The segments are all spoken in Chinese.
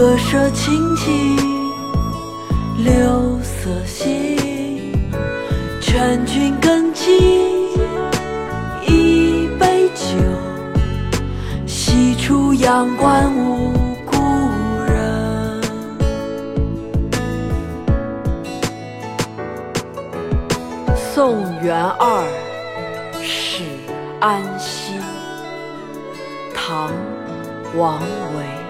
客舍青青柳色新。劝君更尽一杯酒。西出。阳关无故人。宋元二使安西。唐·王维。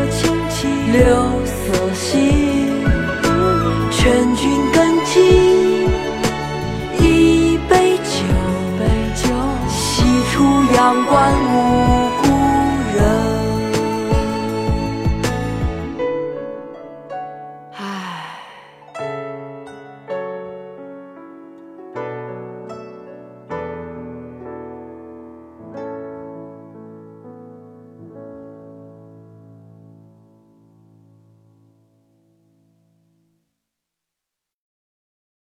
柳色新。劝